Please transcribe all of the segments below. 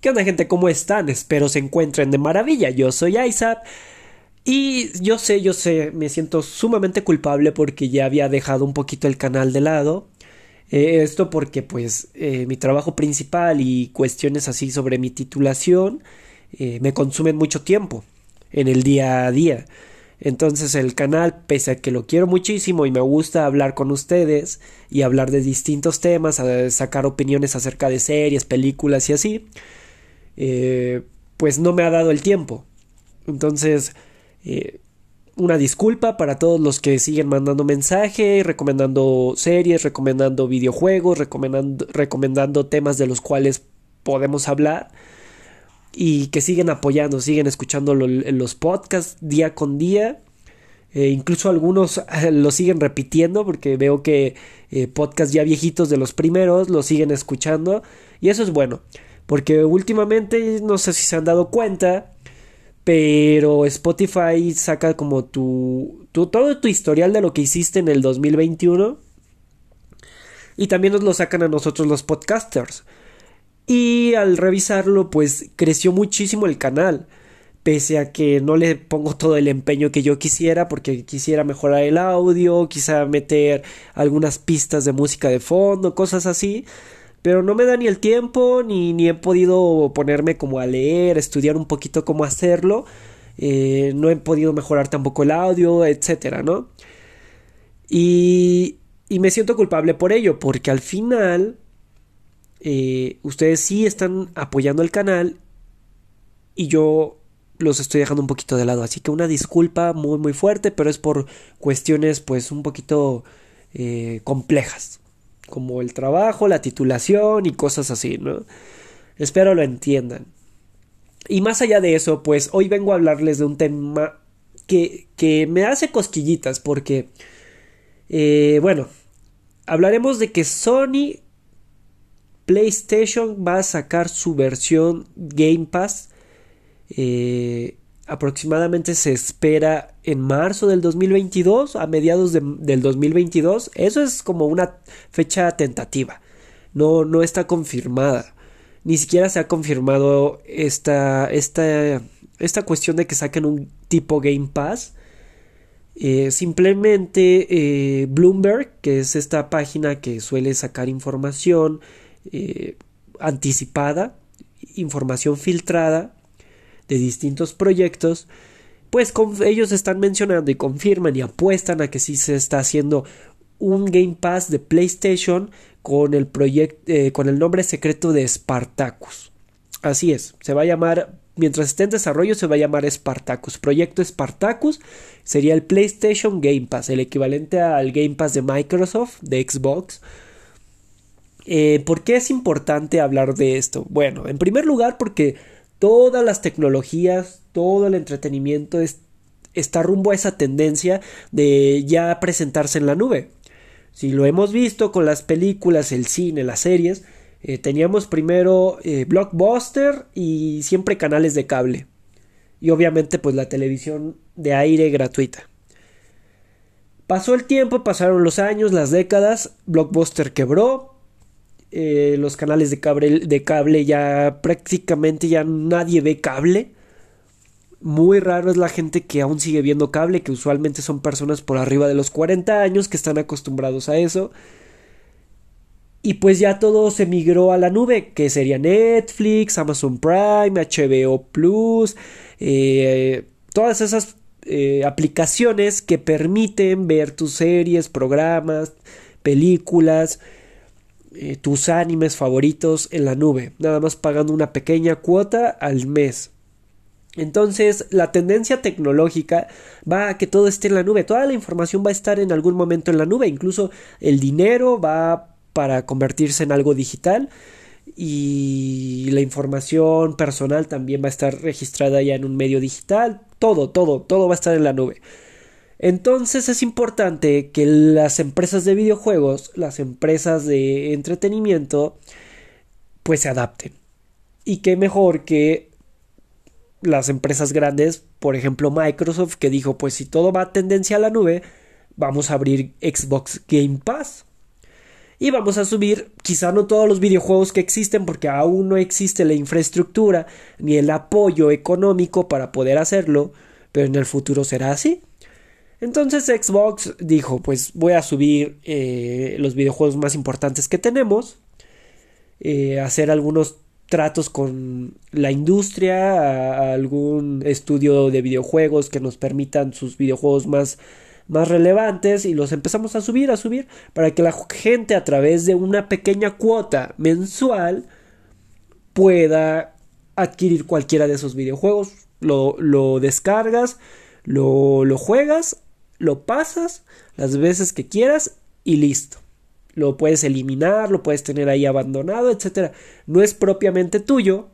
¿Qué onda gente? ¿Cómo están? Espero se encuentren de maravilla. Yo soy Isaac. Y yo sé, yo sé, me siento sumamente culpable porque ya había dejado un poquito el canal de lado. Eh, esto porque pues eh, mi trabajo principal y cuestiones así sobre mi titulación eh, me consumen mucho tiempo en el día a día. Entonces el canal, pese a que lo quiero muchísimo y me gusta hablar con ustedes y hablar de distintos temas, sacar opiniones acerca de series, películas y así, eh, pues no me ha dado el tiempo. Entonces, eh, una disculpa para todos los que siguen mandando mensaje, recomendando series, recomendando videojuegos, recomendando, recomendando temas de los cuales podemos hablar y que siguen apoyando, siguen escuchando los podcasts día con día. Eh, incluso algunos lo siguen repitiendo porque veo que podcasts ya viejitos de los primeros lo siguen escuchando y eso es bueno. Porque últimamente, no sé si se han dado cuenta, pero Spotify saca como tu, tu, todo tu historial de lo que hiciste en el 2021 y también nos lo sacan a nosotros los podcasters. Y al revisarlo, pues creció muchísimo el canal. Pese a que no le pongo todo el empeño que yo quisiera, porque quisiera mejorar el audio, quizá meter algunas pistas de música de fondo, cosas así pero no me da ni el tiempo ni, ni he podido ponerme como a leer, estudiar un poquito cómo hacerlo. Eh, no he podido mejorar tampoco el audio, etcétera, ¿no? Y, y me siento culpable por ello, porque al final eh, ustedes sí están apoyando el canal y yo los estoy dejando un poquito de lado. Así que una disculpa muy muy fuerte, pero es por cuestiones pues un poquito eh, complejas como el trabajo, la titulación y cosas así, ¿no? Espero lo entiendan. Y más allá de eso, pues hoy vengo a hablarles de un tema que, que me hace cosquillitas porque, eh, bueno, hablaremos de que Sony PlayStation va a sacar su versión Game Pass eh, aproximadamente se espera en marzo del 2022, a mediados del 2022. Eso es como una fecha tentativa. No, no está confirmada. Ni siquiera se ha confirmado esta, esta, esta cuestión de que saquen un tipo Game Pass. Eh, simplemente eh, Bloomberg, que es esta página que suele sacar información eh, anticipada, información filtrada, de distintos proyectos, pues ellos están mencionando y confirman y apuestan a que sí se está haciendo un Game Pass de PlayStation con el eh, con el nombre secreto de Spartacus. Así es, se va a llamar mientras esté en desarrollo se va a llamar Spartacus. Proyecto Spartacus sería el PlayStation Game Pass, el equivalente al Game Pass de Microsoft, de Xbox. Eh, ¿Por qué es importante hablar de esto? Bueno, en primer lugar porque todas las tecnologías, todo el entretenimiento está rumbo a esa tendencia de ya presentarse en la nube. Si lo hemos visto con las películas, el cine, las series, eh, teníamos primero eh, Blockbuster y siempre canales de cable. Y obviamente pues la televisión de aire gratuita. Pasó el tiempo, pasaron los años, las décadas, Blockbuster quebró, eh, los canales de cable, de cable ya prácticamente ya nadie ve cable. Muy raro es la gente que aún sigue viendo cable, que usualmente son personas por arriba de los 40 años que están acostumbrados a eso. Y pues ya todo se migró a la nube, que sería Netflix, Amazon Prime, HBO Plus, eh, todas esas eh, aplicaciones que permiten ver tus series, programas, películas, eh, tus animes favoritos en la nube, nada más pagando una pequeña cuota al mes. Entonces, la tendencia tecnológica va a que todo esté en la nube, toda la información va a estar en algún momento en la nube, incluso el dinero va para convertirse en algo digital y la información personal también va a estar registrada ya en un medio digital, todo, todo, todo va a estar en la nube. Entonces es importante que las empresas de videojuegos, las empresas de entretenimiento, pues se adapten. Y qué mejor que las empresas grandes, por ejemplo Microsoft, que dijo, pues si todo va a tendencia a la nube, vamos a abrir Xbox Game Pass. Y vamos a subir, quizá no todos los videojuegos que existen, porque aún no existe la infraestructura ni el apoyo económico para poder hacerlo, pero en el futuro será así. Entonces Xbox dijo, pues voy a subir eh, los videojuegos más importantes que tenemos, eh, hacer algunos tratos con la industria, algún estudio de videojuegos que nos permitan sus videojuegos más, más relevantes y los empezamos a subir, a subir, para que la gente a través de una pequeña cuota mensual pueda adquirir cualquiera de esos videojuegos. Lo, lo descargas, lo, lo juegas lo pasas las veces que quieras y listo. Lo puedes eliminar, lo puedes tener ahí abandonado, etc. No es propiamente tuyo,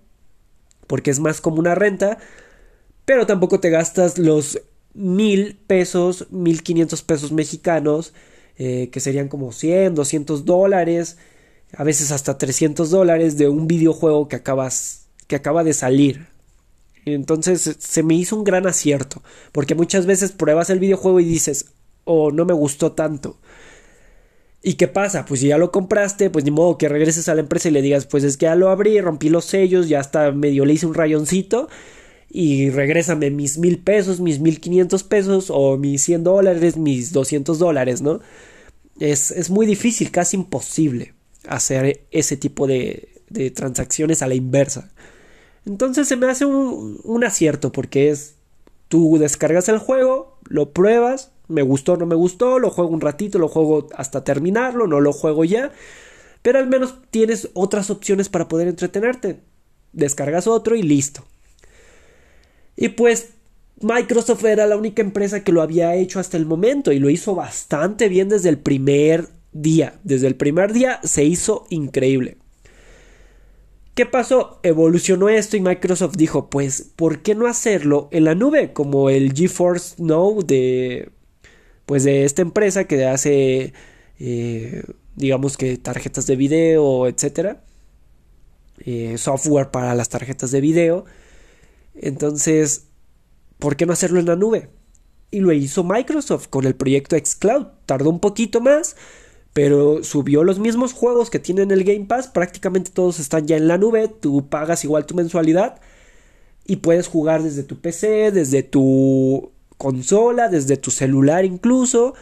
porque es más como una renta, pero tampoco te gastas los mil pesos, mil quinientos pesos mexicanos, eh, que serían como 100, 200 dólares, a veces hasta 300 dólares de un videojuego que acabas, que acaba de salir. Entonces se me hizo un gran acierto, porque muchas veces pruebas el videojuego y dices, oh, no me gustó tanto. ¿Y qué pasa? Pues si ya lo compraste, pues ni modo que regreses a la empresa y le digas, pues es que ya lo abrí, rompí los sellos, ya hasta medio le hice un rayoncito y regrésame mis mil pesos, mis mil quinientos pesos o mis cien dólares, mis doscientos dólares, ¿no? Es, es, muy difícil, casi imposible hacer ese tipo de, de transacciones a la inversa. Entonces se me hace un, acierto porque es, tú descargas el juego, lo pruebas, me gustó, no me gustó, lo juego un ratito, lo juego hasta terminarlo, no lo juego ya, pero al menos tienes otras opciones para poder entretenerte. Descargas otro y listo. Y pues Microsoft era la única empresa que lo había hecho hasta el momento y lo hizo bastante bien desde el primer día. Desde el primer día se hizo increíble. ¿Qué pasó? Evolucionó esto y Microsoft dijo, pues, ¿por qué no hacerlo en la nube? Como el GeForce Now de, pues, de esta empresa que hace, eh, digamos que tarjetas de video, etcétera. Eh, software para las tarjetas de video. Entonces, ¿por qué no hacerlo en la nube? Y lo hizo Microsoft con el proyecto xCloud. Tardó un poquito más, pero subió los mismos juegos que tienen el Game Pass, prácticamente todos están ya en la nube, tú pagas igual tu mensualidad y puedes jugar desde tu PC, desde tu consola, desde tu celular incluso.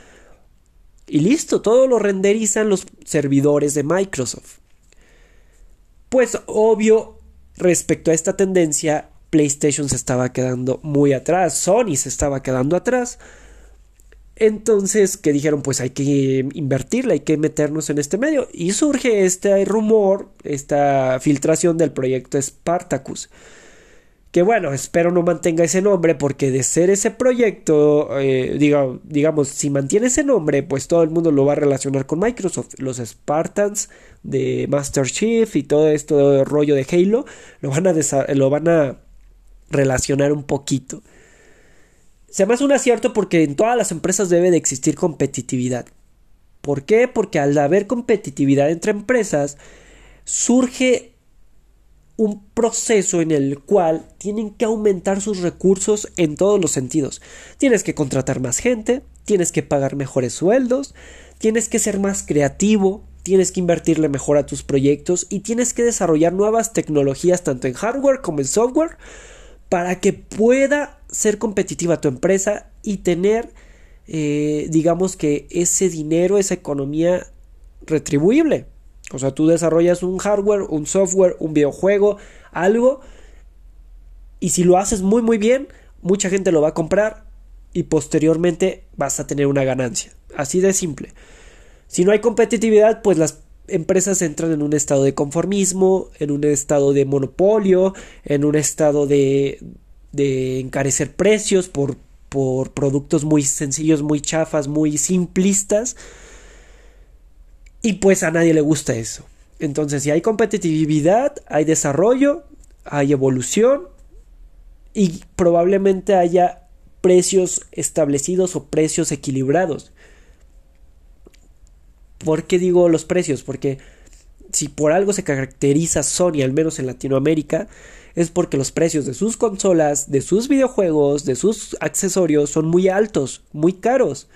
Y listo, todo lo renderizan los servidores de Microsoft. Pues obvio, respecto a esta tendencia, PlayStation se estaba quedando muy atrás, Sony se estaba quedando atrás entonces, que dijeron, pues hay que invertirla, hay que meternos en este medio. Y surge este rumor, esta filtración del proyecto Spartacus. Que bueno, espero no mantenga ese nombre porque de ser ese proyecto, eh, digamos, si mantiene ese nombre, pues todo el mundo lo va a relacionar con Microsoft. Los Spartans de Master Chief y todo esto rollo de Halo lo van a, lo van a relacionar un poquito. Se me hace un acierto porque en todas las empresas debe de existir competitividad. ¿Por qué? Porque al haber competitividad entre empresas, surge un proceso en el cual tienen que aumentar sus recursos en todos los sentidos. Tienes que contratar más gente, tienes que pagar mejores sueldos, tienes que ser más creativo, tienes que invertirle mejor a tus proyectos y tienes que desarrollar nuevas tecnologías tanto en hardware como en software para que pueda ser competitiva tu empresa y tener, eh, digamos que ese dinero, esa economía retribuible. O sea, tú desarrollas un hardware, un software, un videojuego, algo, y si lo haces muy muy bien, mucha gente lo va a comprar y posteriormente vas a tener una ganancia. Así de simple. Si no hay competitividad, pues las empresas entran en un estado de conformismo, en un estado de monopolio, en un estado de, encarecer precios por, por productos muy sencillos, muy chafas, muy simplistas. Y pues a nadie le gusta eso. Entonces, si hay competitividad, hay desarrollo, hay evolución y probablemente haya precios establecidos o precios equilibrados. ¿Por qué digo los precios? Porque si por algo se caracteriza Sony, al menos en Latinoamérica, es porque los precios de sus consolas, de sus videojuegos, de sus accesorios son muy altos, muy caros.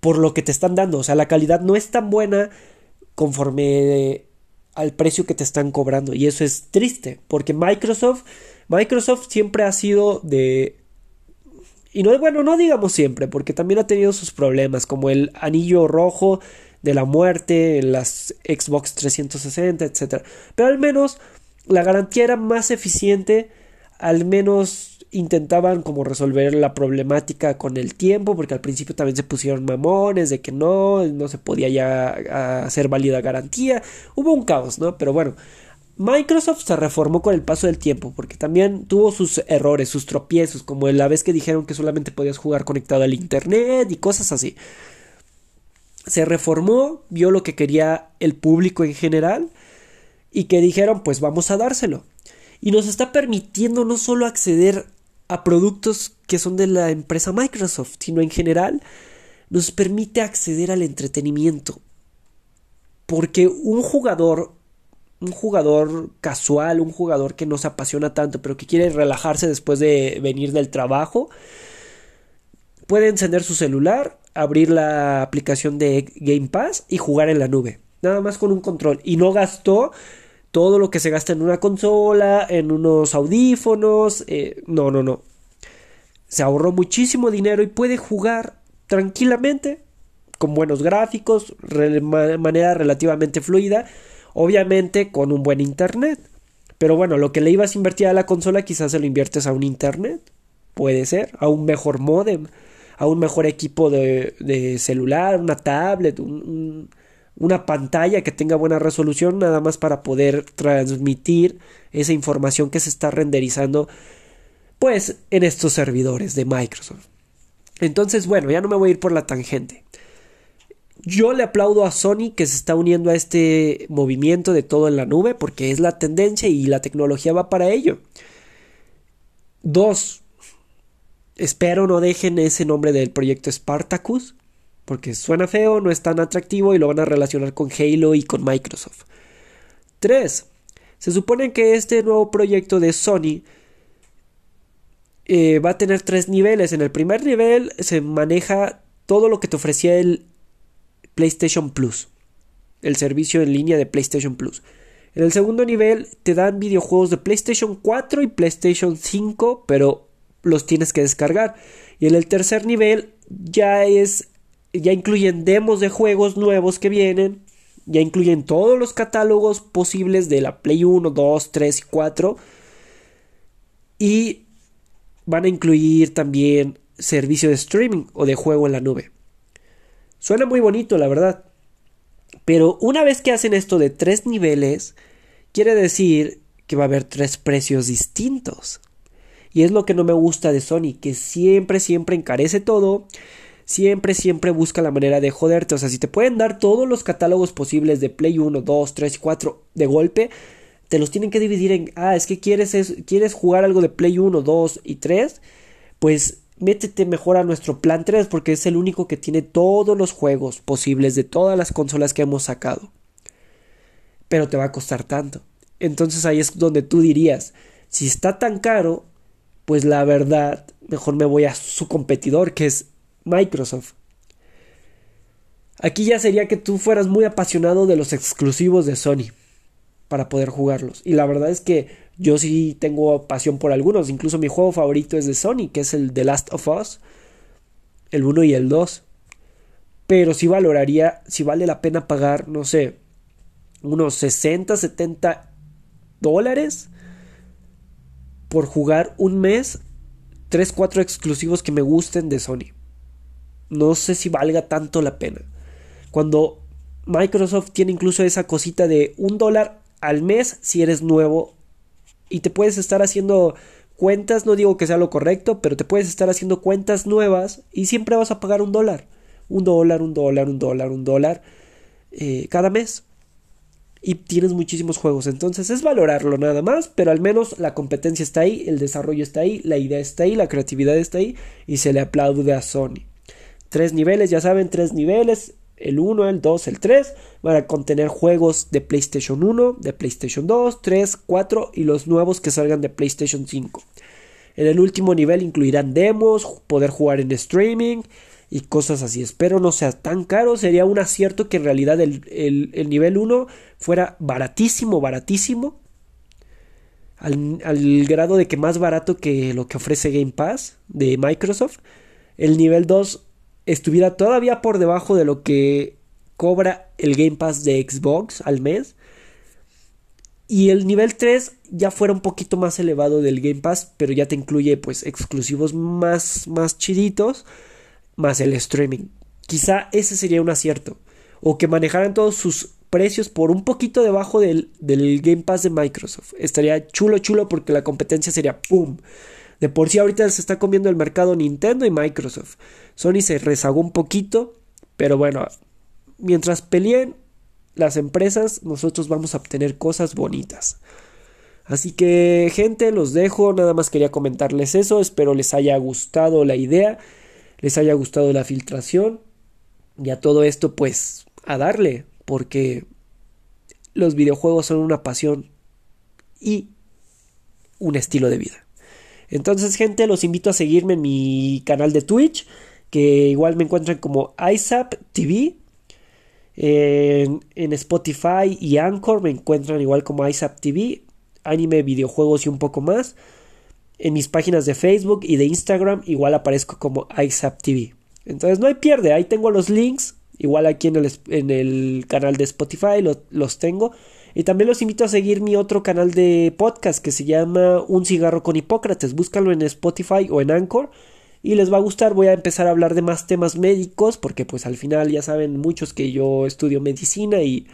por lo que te están dando. O sea, la calidad no es tan buena conforme al precio que te están cobrando. Y eso es triste, porque Microsoft, Microsoft siempre ha sido de... Y no, bueno, no digamos siempre, porque también ha tenido sus problemas, como el anillo rojo de la muerte las Xbox 360, etc. Pero al menos la garantía era más eficiente, al menos intentaban como resolver la problemática con el tiempo, porque al principio también se pusieron mamones de que no, no se podía ya hacer válida garantía, hubo un caos, ¿no? Pero bueno, Microsoft se reformó con el paso del tiempo, porque también tuvo sus errores, sus tropiezos, como la vez que dijeron que solamente podías jugar conectado al Internet y cosas así. Se reformó, vio lo que quería el público en general y que dijeron pues vamos a dárselo. Y nos está permitiendo no solo acceder a productos que son de la empresa Microsoft, sino en general nos permite acceder al entretenimiento. Porque un jugador, un jugador casual, un jugador que no se apasiona tanto, pero que quiere relajarse después de venir del trabajo, puede encender su celular, abrir la aplicación de Game Pass y jugar en la nube. Nada más con un control. Y no gastó todo lo que se gasta en una consola, en unos audífonos. Eh, no, no, no. Se ahorró muchísimo dinero y puede jugar tranquilamente, con buenos gráficos, de manera relativamente fluida, obviamente con un buen internet. Pero bueno, lo que le ibas a invertir a la consola quizás se lo inviertes a un internet. Puede ser, a un mejor modem, a un mejor equipo de, celular, una tablet, un una pantalla que tenga buena resolución nada más para poder transmitir esa información que se está renderizando pues en estos servidores de Microsoft. Entonces, bueno, ya no me voy a ir por la tangente. Yo le aplaudo a Sony que se está uniendo a este movimiento de todo en la nube porque es la tendencia y la tecnología va para ello. Dos, espero no dejen ese nombre del proyecto Spartacus porque suena feo, no es tan atractivo y lo van a relacionar con Halo y con Microsoft. 3. Se supone que este nuevo proyecto de Sony eh, va a tener tres niveles. En el primer nivel se maneja todo lo que te ofrecía el PlayStation Plus, el servicio en línea de PlayStation Plus. En el segundo nivel te dan videojuegos de PlayStation 4 y PlayStation 5, pero los tienes que descargar. Y en el tercer nivel ya es ya incluyen demos de juegos nuevos que vienen, ya incluyen todos los catálogos posibles de la Play 1, 2, 3 y 4 y van a incluir también servicio de streaming o de juego en la nube. Suena muy bonito, la verdad. Pero una vez que hacen esto de tres niveles, quiere decir que va a haber tres precios distintos. Y es lo que no me gusta de Sony, que siempre, siempre encarece todo siempre, siempre busca la manera de joderte. O sea, si te pueden dar todos los catálogos posibles de Play 1, 2, 3 y 4 de golpe, te los tienen que dividir en, ah, es que quieres, quieres jugar algo de Play 1, 2 y 3, pues métete mejor a nuestro plan 3 porque es el único que tiene todos los juegos posibles de todas las consolas que hemos sacado. Pero te va a costar tanto. Entonces ahí es donde tú dirías, si está tan caro, pues la verdad, mejor me voy a su competidor que es Microsoft. Aquí ya sería que tú fueras muy apasionado de los exclusivos de Sony para poder jugarlos. Y la verdad es que yo sí tengo pasión por algunos. Incluso mi juego favorito es de Sony, que es el The Last of Us. El 1 y el 2. Pero sí valoraría, si vale la pena pagar, no sé, unos 60, 70 dólares por jugar un mes 3, 4 exclusivos que me gusten de Sony no sé si valga tanto la pena. Cuando Microsoft tiene incluso esa cosita de un dólar al mes si eres nuevo y te puedes estar haciendo cuentas, no digo que sea lo correcto, pero te puedes estar haciendo cuentas nuevas y siempre vas a pagar un dólar. Un dólar, un dólar, un dólar, un dólar eh, cada mes. Y tienes muchísimos juegos. Entonces es valorarlo nada más, pero al menos la competencia está ahí, el desarrollo está ahí, la idea está ahí, la creatividad está ahí y se le aplaude a Sony. Tres niveles, ya saben, tres niveles. El 1, el 2, el 3 van a contener juegos de PlayStation 1, de PlayStation 2, 3, 4 y los nuevos que salgan de PlayStation 5. En el último nivel incluirán demos, poder jugar en streaming y cosas así. Espero no sea tan caro. Sería un acierto que en realidad el, el, nivel 1 fuera baratísimo, baratísimo. Al, al, grado de que más barato que lo que ofrece Game Pass de Microsoft. El nivel 2 estuviera todavía por debajo de lo que cobra el Game Pass de Xbox al mes. Y el nivel 3 ya fuera un poquito más elevado del Game Pass, pero ya te incluye pues exclusivos más, más chiditos más el streaming. Quizá ese sería un acierto. O que manejaran todos sus precios por un poquito debajo del, del Game Pass de Microsoft. Estaría chulo, chulo porque la competencia sería ¡pum! De por sí ahorita se está comiendo el mercado Nintendo y Microsoft. Sony se rezagó un poquito, pero bueno, mientras peleen las empresas, nosotros vamos a obtener cosas bonitas. Así que gente, los dejo, nada más quería comentarles eso, espero les haya gustado la idea les haya gustado la filtración y a todo esto pues a darle porque los videojuegos son una pasión y un estilo de vida. Entonces gente los invito a seguirme en mi canal de Twitch que igual me encuentran como ISAP TV. En, Spotify y Anchor me encuentran igual como ISAP TV, anime, videojuegos y un poco más. En mis páginas de Facebook y de Instagram igual aparezco como ISAP TV. Entonces no hay pierde, ahí tengo los links, igual aquí en el, en el canal de Spotify los tengo. Y también los invito a seguir mi otro canal de podcast que se llama Un cigarro con Hipócrates. Búscalo en Spotify o en Anchor y les va a gustar. Voy a empezar a hablar de más temas médicos porque pues al final ya saben muchos que yo estudio medicina y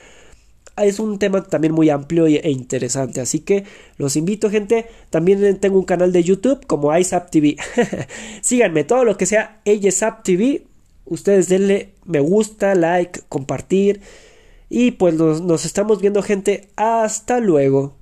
es un tema también muy amplio e interesante. Así que los invito, gente. También tengo un canal de YouTube como ISAP TV. Síganme, todo lo que sea ASAP TV. Ustedes denle me gusta, like, compartir. Y pues nos estamos viendo, gente. Hasta luego.